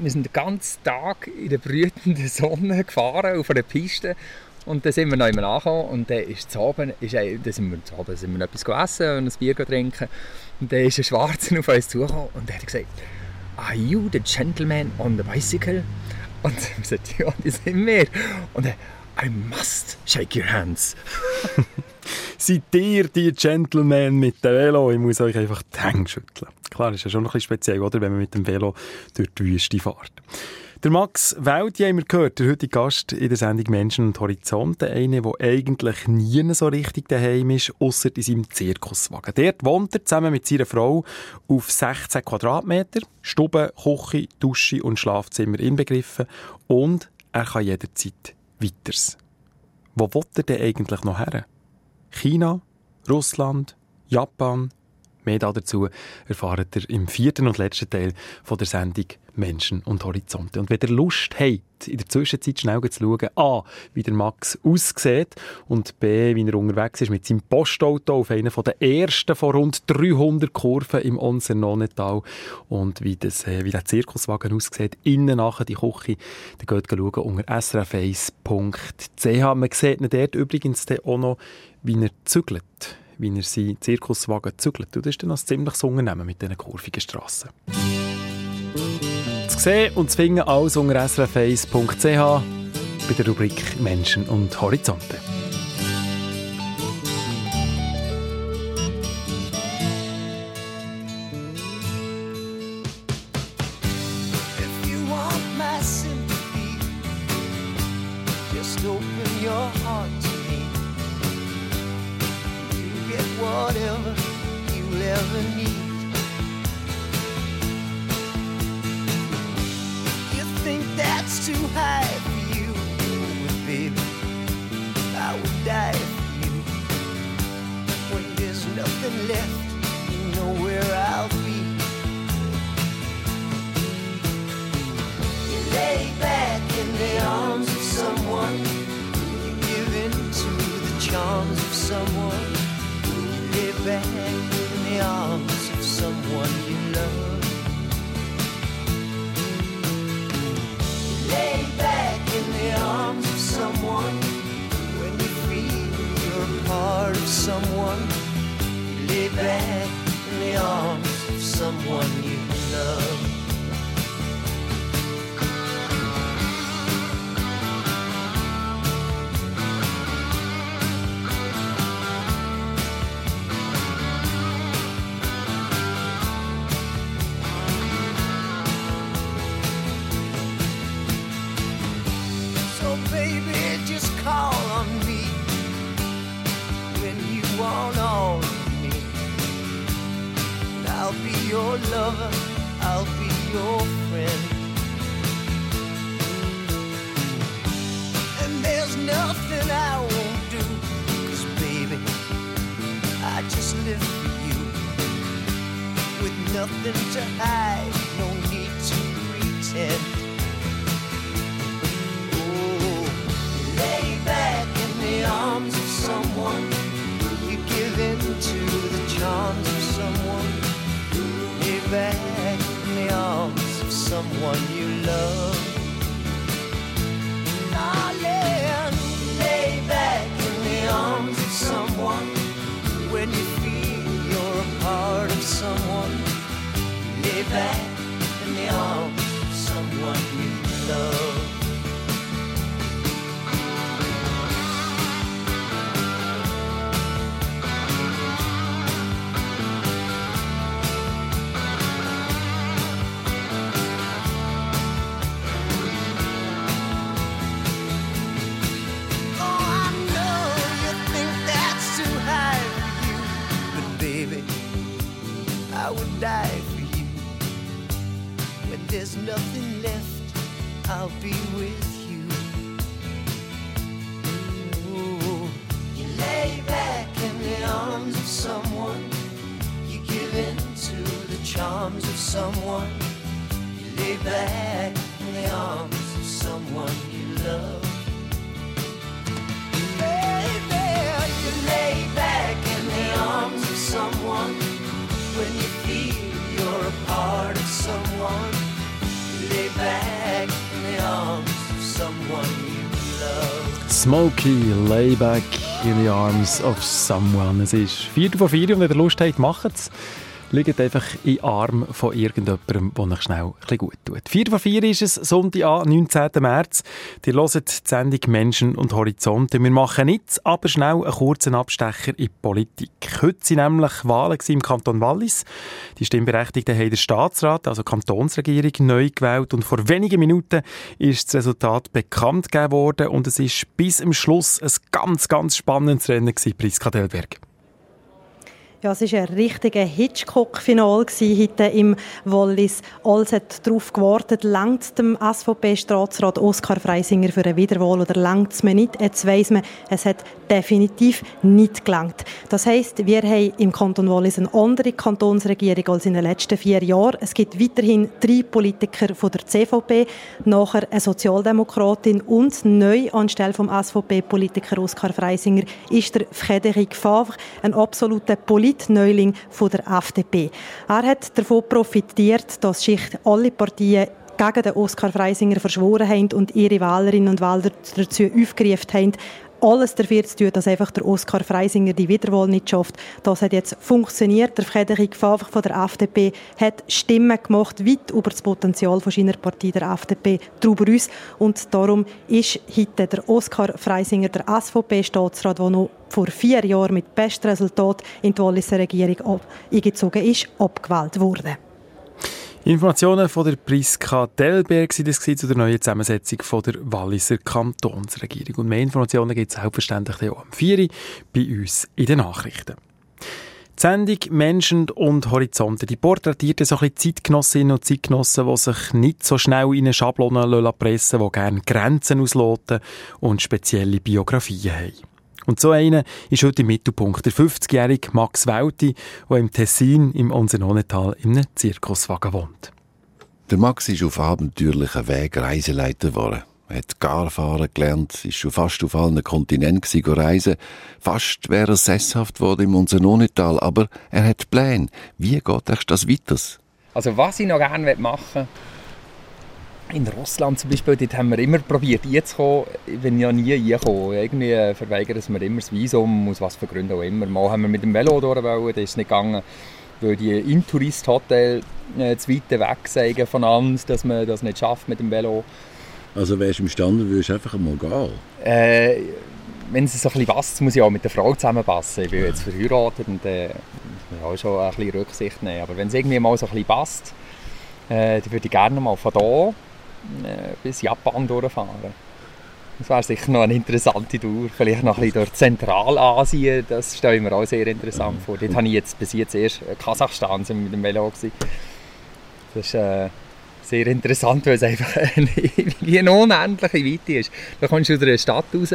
wir sind den ganzen Tag in der brütenden Sonne gefahren auf einer Piste. Und dann sind wir noch einmal angekommen und dann ist zu Abend, ist, dann sind wir zu Abend sind wir noch etwas essen und ein Bier trinken. Und dann ist ein Schwarzer auf uns zugekommen und der hat gesagt «Are you the gentleman on the bicycle?» und wir gesagt «Ja, das sind wir» und dann «I must shake your hands» Seid ihr die Gentlemen mit dem Velo? Ich muss euch einfach die Hände schütteln. Klar, ist ja schon ein bisschen speziell, oder, wenn man mit dem Velo durch die Wüste fährt. Der Max Welti haben wir gehört, der heutige Gast in der Sendung Menschen und Horizonte. Einer, der eigentlich nie so richtig daheim ist, außer in seinem Zirkuswagen. Dort wohnt er zusammen mit seiner Frau auf 16 Quadratmeter. Stube, Küche, Dusche und Schlafzimmer inbegriffen. Und er kann jederzeit weiters. Wo will er denn eigentlich noch her? China, Russland, Japan. Mehr dazu erfahrt ihr im vierten und letzten Teil von der Sendung Menschen und Horizonte. Und wenn ihr Lust habt, in der Zwischenzeit schnell zu schauen, A, wie der Max aussieht und B, wie er unterwegs ist mit seinem Postauto auf einer der ersten von rund 300 Kurven im Onsernonetal und wie, das, äh, wie der Zirkuswagen aussieht, innen nachher die Küche, dann geht schauen unter srf1.ch. Man sieht ihn dort übrigens auch noch, wie er zügelt, wie er seinen Zirkuswagen zügelt. Und das ist dann ein ziemliches Unternehmen mit diesen kurvigen Strassen. Zu sehen und zu finden alles unter srf1.ch bei der Rubrik Menschen und Horizonte. Charms of someone. You lay back in the arms of someone you love. You lay back in the arms of someone when you feel you're a part of someone. You lay back in the arms of someone you love. Layback in the Arms of Someone. Es ist 4 vor 4 und wenn ihr Lust habt, macht es. Liegt einfach in Arm von irgendjemandem, der euch schnell ein gut tut. 4 vor 4 ist es, Sonntag, 19. März. Ihr hört die Sendung Menschen und Horizonte. Wir machen nichts, aber schnell einen kurzen Abstecher in die Politik. Heute waren nämlich Wahlen im Kanton Wallis. Die Stimmberechtigten haben den Staatsrat, also die Kantonsregierung, neu gewählt und vor wenigen Minuten ist das Resultat bekannt gegeben worden und es ist bis zum Schluss ein ganz, ganz spannendes Rennen gewesen, Priska Delberg. Ja, es war ein richtiger Hitchcock-Final heute im Wallis. Alles hat darauf gewartet, langt dem SVP-Staatsrat Oskar Freisinger für eine Wiederwahl oder langt es mir nicht? Jetzt weiss man, es hat definitiv nicht gelangt. Das heisst, wir haben im Kanton Wallis eine andere Kantonsregierung als in den letzten vier Jahren. Es gibt weiterhin drei Politiker von der CVP, nachher eine Sozialdemokratin und neu anstelle vom SVP-Politiker Oskar Freisinger ist der Frederik Favre, ein absoluter Politiker Neuling von der FDP. Er hat davon profitiert, dass sich alle Parteien gegen den Oskar Freisinger verschworen haben und ihre Wählerinnen und Wähler dazu aufgerufen haben, alles dafür zu tun, dass einfach der Oskar Freisinger die Wiederwahl nicht schafft. Das hat jetzt funktioniert. Der Frederik Favre von der FDP hat Stimmen gemacht, weit über das Potenzial von seiner Partei, der FDP, darüber aus. Und darum ist heute der Oskar Freisinger, der SVP-Staatsrat, der noch vor vier Jahren mit bestem Resultat in die Walliser Regierung eingezogen ist, abgewählt worden. Informationen von der Priska Delberg sind das zu der neuen Zusammensetzung von der Walliser Kantonsregierung. Und mehr Informationen gibt es selbstverständlich auch am 4 bei uns in den Nachrichten. Die Sendung Menschen und Horizonte, die porträtiert so ein Zeitgenossinnen und Zeitgenossen, die sich nicht so schnell in eine Schablone pressen lassen, die gerne Grenzen ausloten und spezielle Biografien haben. Und so einer ist heute im Mittelpunkt der 50-jährige Max Welti, der im Tessin im Onsenonental in einem Zirkuswagen wohnt. Der Max ist auf abenteuerlichen Weg Reiseleiter geworden. Er hat Garfahren gelernt, ist schon fast auf allen Kontinenten reisen. Fast wäre er sesshaft worden im Onsenonental, aber er hat Pläne. Wie geht erst das weiter? Also was ich noch gerne machen möchte, in Russland zum Beispiel, dort haben wir immer probiert einzukommen. Ich bin ja nie eingekommen. Irgendwie verweigern wir immer das Visum, aus was für Gründen auch immer. Mal haben wir mit dem Velo durch wollen, das ist nicht gegangen, weil die Intourist-Hotel äh, zu weit weg sagen von uns, dass man das nicht schafft mit dem Velo. Also wärst du imstande, würdest du einfach mal gehen? Äh, wenn es so ein bisschen passt, muss ich auch mit der Frau zusammenpassen. Ich bin jetzt verheiratet und äh, ja, schon ein bisschen Rücksicht nehmen. Aber wenn es irgendwie mal so ein bisschen passt, äh, dann würde ich gerne mal von hier bis Japan durchfahren. Das wäre sicher noch eine interessante Tour. Vielleicht noch ein bisschen durch Zentralasien, das stelle ich mir auch sehr interessant vor. Dort habe ich jetzt bis jetzt erst Kasachstan mit dem Velo gewesen. Das ist äh, sehr interessant, weil es einfach eine, eine unendliche Weite ist. Da kommst du aus einer Stadt raus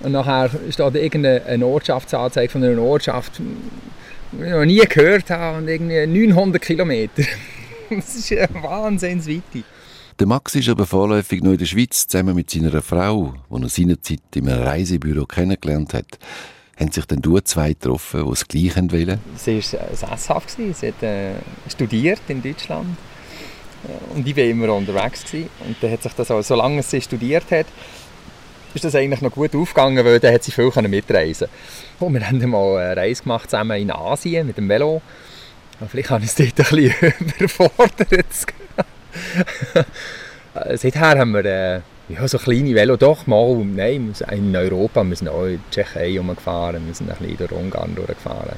und nachher steht irgendeine Ortschaftsanzeige von einer Ortschaft, die ich noch nie gehört habe, und irgendwie 900 Kilometer. Das ist eine Wahnsinnsweite. Der Max ist aber vorläufig noch in der Schweiz, zusammen mit seiner Frau, die er seinerzeit im Reisebüro kennengelernt hat. Haben sich dann du zwei getroffen, die das Gleiche wollen? Sie war sesshaft. Sie hat äh, studiert in Deutschland Und ich war immer unterwegs. Gewesen. Und dann hat sich das auch, solange sie studiert hat, ist das eigentlich noch gut aufgegangen, weil dann hat sie viel mitreisen Und wir haben mal eine Reise gemacht zusammen in Asien mit dem Velo. Vielleicht habe ich es dort ein bisschen überfordert. Seither haben wir äh, ja, so kleine Velo, doch mal, nein, in Europa, wir sind auch in Tschechei rumgefahren, wir sind ein bisschen durch Ungarn durchgefahren.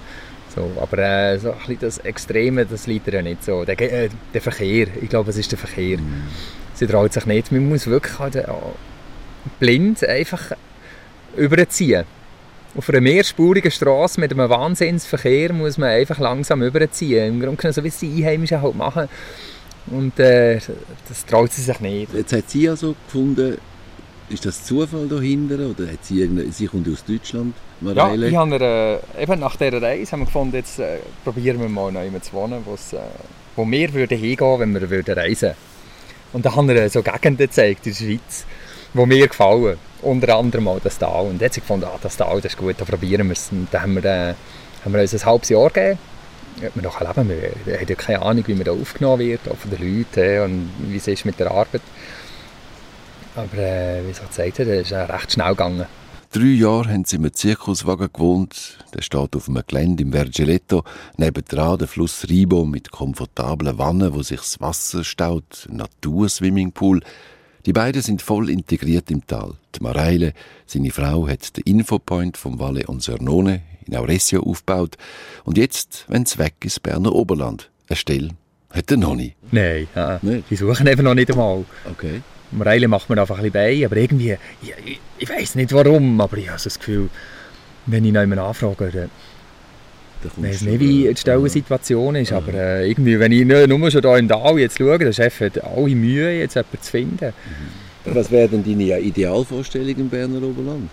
So, aber äh, so ein bisschen das Extreme, das liegt ja nicht so. Der, äh, der Verkehr, ich glaube, es ist der Verkehr. Mm. Sie traut sich nicht. Man muss wirklich halt, äh, blind einfach überziehen. Auf einer mehrspurigen Straße mit einem Wahnsinnsverkehr muss man einfach langsam überziehen. Im Grunde genommen, so wie es die Einheimischen halt machen. Und äh, das traut sie sich nicht. Jetzt hat sie also gefunden, ist das Zufall dahinter oder hat sie, sie kommt aus Deutschland? Mareile? Ja, ich habe äh, eben nach dieser Reise haben wir gefunden, jetzt äh, probieren wir mal noch zu wohnen, äh, wo wir würden hingehen, wenn wir würden reisen. Und da haben wir so Gegenden gezeigt in der Schweiz, die mir gefallen. Unter anderem mal das Tal. Und dann hat sie gefunden, ah, das Tal, das ist gut, da probieren wir es. Und dann haben wir, äh, haben wir uns ein halbes Jahr gegeben. Ob wir noch leben Wir haben ja keine Ahnung, wie man da aufgenommen wird, auch von den Leuten und wie es ist mit der Arbeit. Aber äh, wie ich gesagt habe, ist es recht schnell gegangen. Drei Jahre haben sie im Zirkuswagen gewohnt. Der steht auf einem Gelände im Vergeletto. Nebendran der Fluss Ribo mit komfortablen Wannen, wo sich das Wasser staut. Naturswimmingpool. Die beiden sind voll integriert im Tal. Die Mareile, seine Frau, hat den Infopoint vom Valle Onsernone in Auresio aufgebaut. Und jetzt, wenn es weg ist, Berner Oberland. Eine Stelle hat er noch nicht. Nein, ja. die suchen eben noch nicht einmal. Okay. Mareile macht man einfach ein bisschen bei, aber irgendwie, ich, ich, ich weiß nicht warum, aber ich habe so das Gefühl, wenn ich noch jemanden anfrage, dann ich weiß nicht, wie die Stellensituation ist, ja. aber äh, irgendwie, wenn ich nur, nur schon hier im Tal jetzt schaue, der Chef hat alle Mühe, jetzt jemanden zu finden. Mhm. Was wäre denn deine Idealvorstellung im Berner Oberland?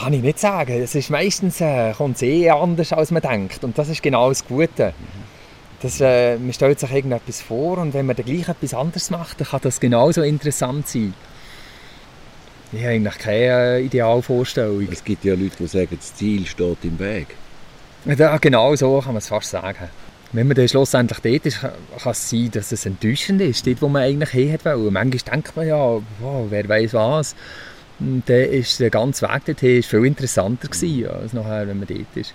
Kann ich nicht sagen. Es ist meistens äh, kommt eh anders, als man denkt. Und das ist genau das Gute. Das, äh, man stellt sich irgendetwas vor und wenn man dann gleich etwas anderes macht, dann kann das genauso interessant sein. Ich habe eigentlich keine äh, Idealvorstellung. Es gibt ja Leute, die sagen, das Ziel steht im Weg. Ja, genau so kann man es fast sagen. Wenn man dann schlussendlich dort ist, kann es sein, dass es enttäuschend ist, dort wo man eigentlich hin wollte. Manchmal denkt man ja, wow, wer weiß was. Dann ist der ganze Weg dorthin viel interessanter gewesen, als nachher, wenn man dort ist.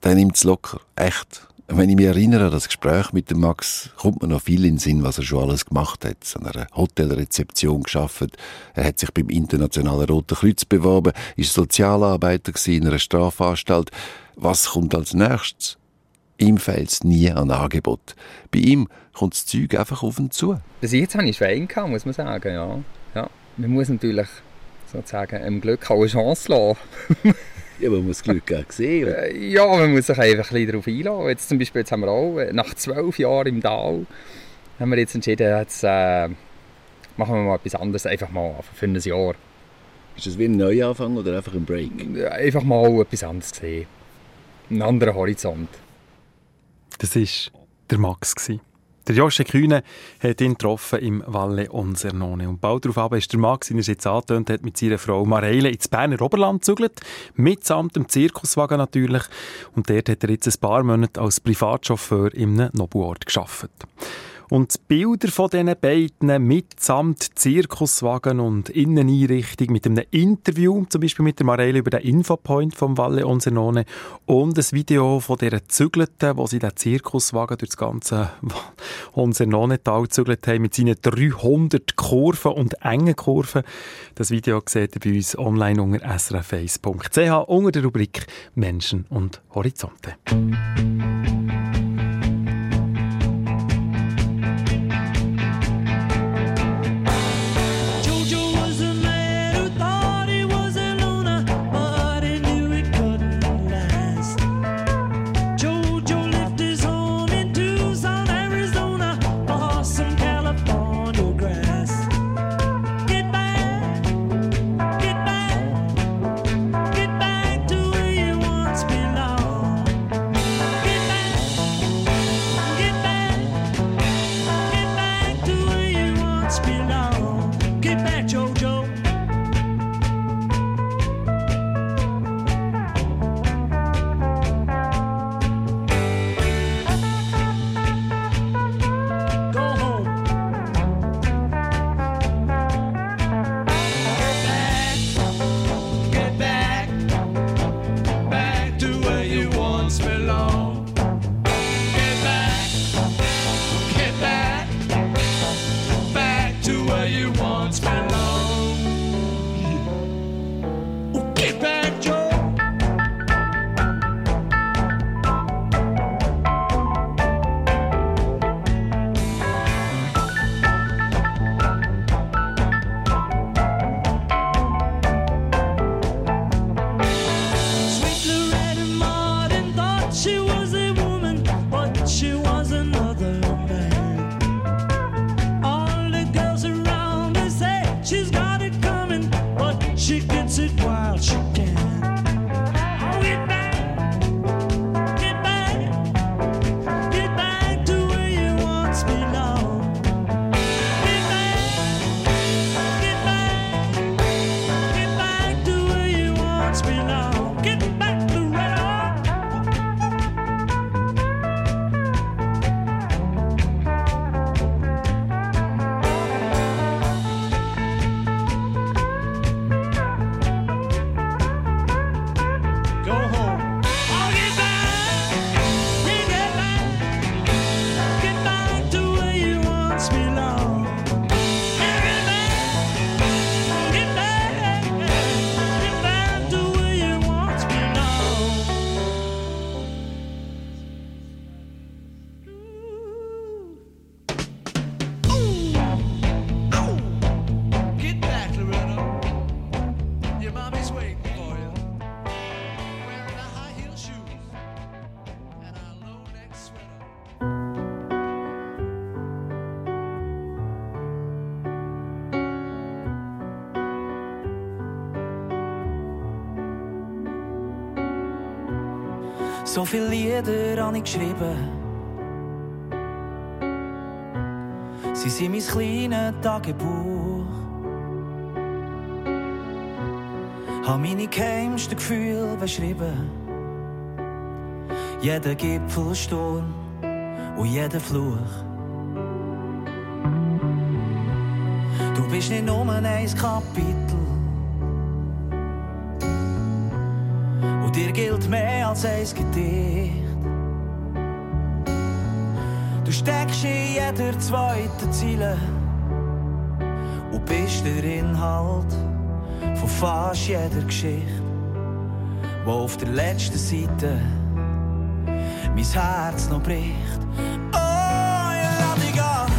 Dann nimmt es locker, echt. Wenn ich mich erinnere an das Gespräch mit dem Max, kommt mir noch viel in den Sinn, was er schon alles gemacht hat. An einer Hotelrezeption geschafft. Er hat sich beim Internationalen Roten Kreuz beworben, ist Sozialarbeiter in einer Strafanstalt. Was kommt als nächstes? Ihm fehlt es nie an Angebot. Bei ihm kommt das Zeug einfach auf ihn zu. Bis jetzt habe ich Schwein gehabt, muss man sagen. Ja. Ja. Man muss natürlich sozusagen im Glück auch eine Chance lassen. ja, man muss Glück auch sehen. Äh, ja, man muss sich einfach ein bisschen darauf einlassen. Jetzt zum Beispiel jetzt haben wir auch, äh, nach zwölf Jahren im Tal, haben wir jetzt entschieden, jetzt, äh, machen wir mal etwas anderes, einfach mal für ein Jahr. Ist das wie ein Neuanfang oder einfach ein Break? Einfach mal etwas anderes sehen einen anderen Horizont. Das war der Max. Der Josche Kühne hat ihn getroffen im Valle Onsernone. Und bald darauf ist der Max, wie er jetzt angetönt hat, mit seiner Frau Mareile ins Berner Oberland gezügelt. Mitsamt dem Zirkuswagen natürlich. Und dort hat er jetzt ein paar Monate als Privatchauffeur in einem Nobelort gearbeitet. Und die Bilder von diesen beiden mitsamt Zirkuswagen und Inneneinrichtung mit einem Interview, zum Beispiel mit der Marelle über den Infopoint vom Valle Onsenone und ein Video von dieser Zügelten, wo sie den Zirkuswagen durch das ganze Onsenone-Tal gezügelt haben mit seinen 300 Kurven und engen Kurven. Das Video seht ihr bei uns online unter srf1.ch unter der Rubrik Menschen und Horizonte. So viele Lieder habe ich geschrieben. Sie sind mein kleines Tagebuch. Habe meine geheimsten Gefühle beschrieben. Jeden Gipfelsturm und jeden Fluch. Du bist nicht nur ein Kapitel. Dir gilt mehr als ein Gedicht. Du steckst in jeder zweiten Ziele und bist der Inhalt von fast jeder Geschichte, wo auf der letzten Seite mein Herz noch bricht. Oh, ja, lass dich gehen.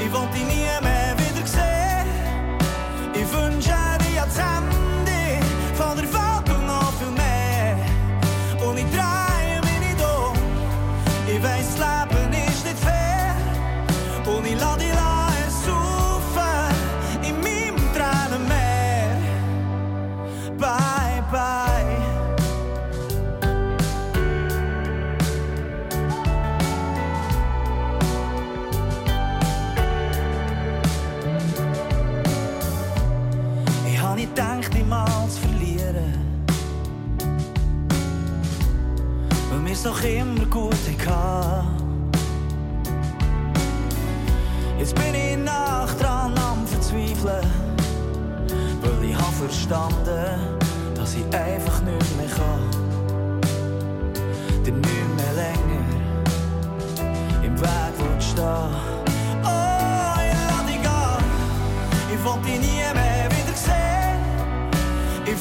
Ich will dich nie mehr wieder sehen. Ich wünsche dir Jahrzehnte Doch immer gut hatten. Jetzt bin ich nach dran am Verzweifeln. Weil ich hab verstanden, dass ich einfach nicht mehr kann. Der nicht mehr länger im Weg wird stehen. Oh, ich lass dich gehen. Ich will dich nie mehr wieder sehen. Ich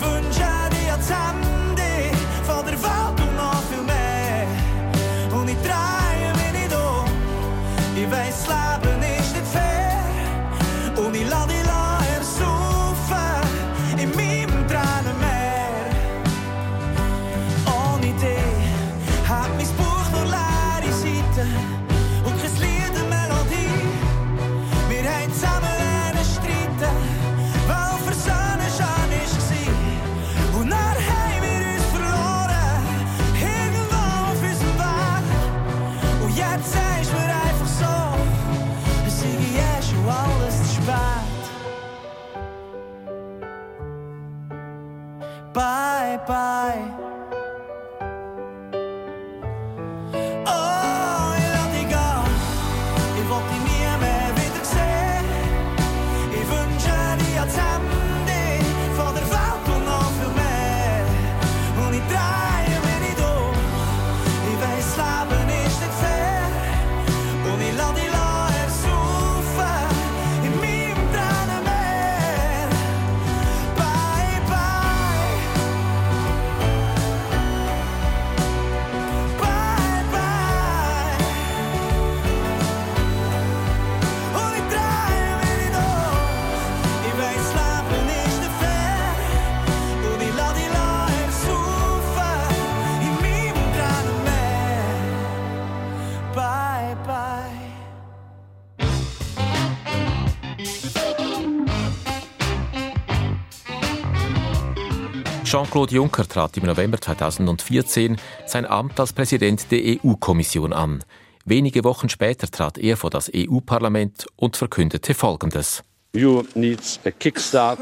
Jean-Claude Juncker trat im November 2014 sein Amt als Präsident der EU-Kommission an. Wenige Wochen später trat er vor das EU-Parlament und verkündete Folgendes. Europe needs a kickstart,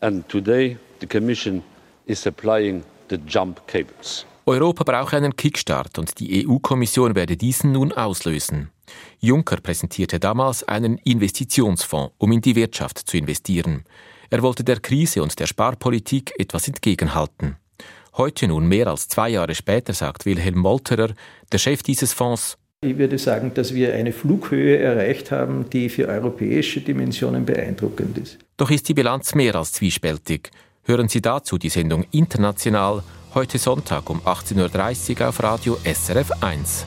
and today the Commission is supplying the jump cables. Europa brauche einen Kickstart und die EU-Kommission werde diesen nun auslösen. Juncker präsentierte damals einen Investitionsfonds, um in die Wirtschaft zu investieren. Er wollte der Krise und der Sparpolitik etwas entgegenhalten. Heute nun, mehr als zwei Jahre später, sagt Wilhelm Molterer, der Chef dieses Fonds, ich würde sagen, dass wir eine Flughöhe erreicht haben, die für europäische Dimensionen beeindruckend ist. Doch ist die Bilanz mehr als zwiespältig. Hören Sie dazu die Sendung International heute Sonntag um 18.30 Uhr auf Radio SRF 1.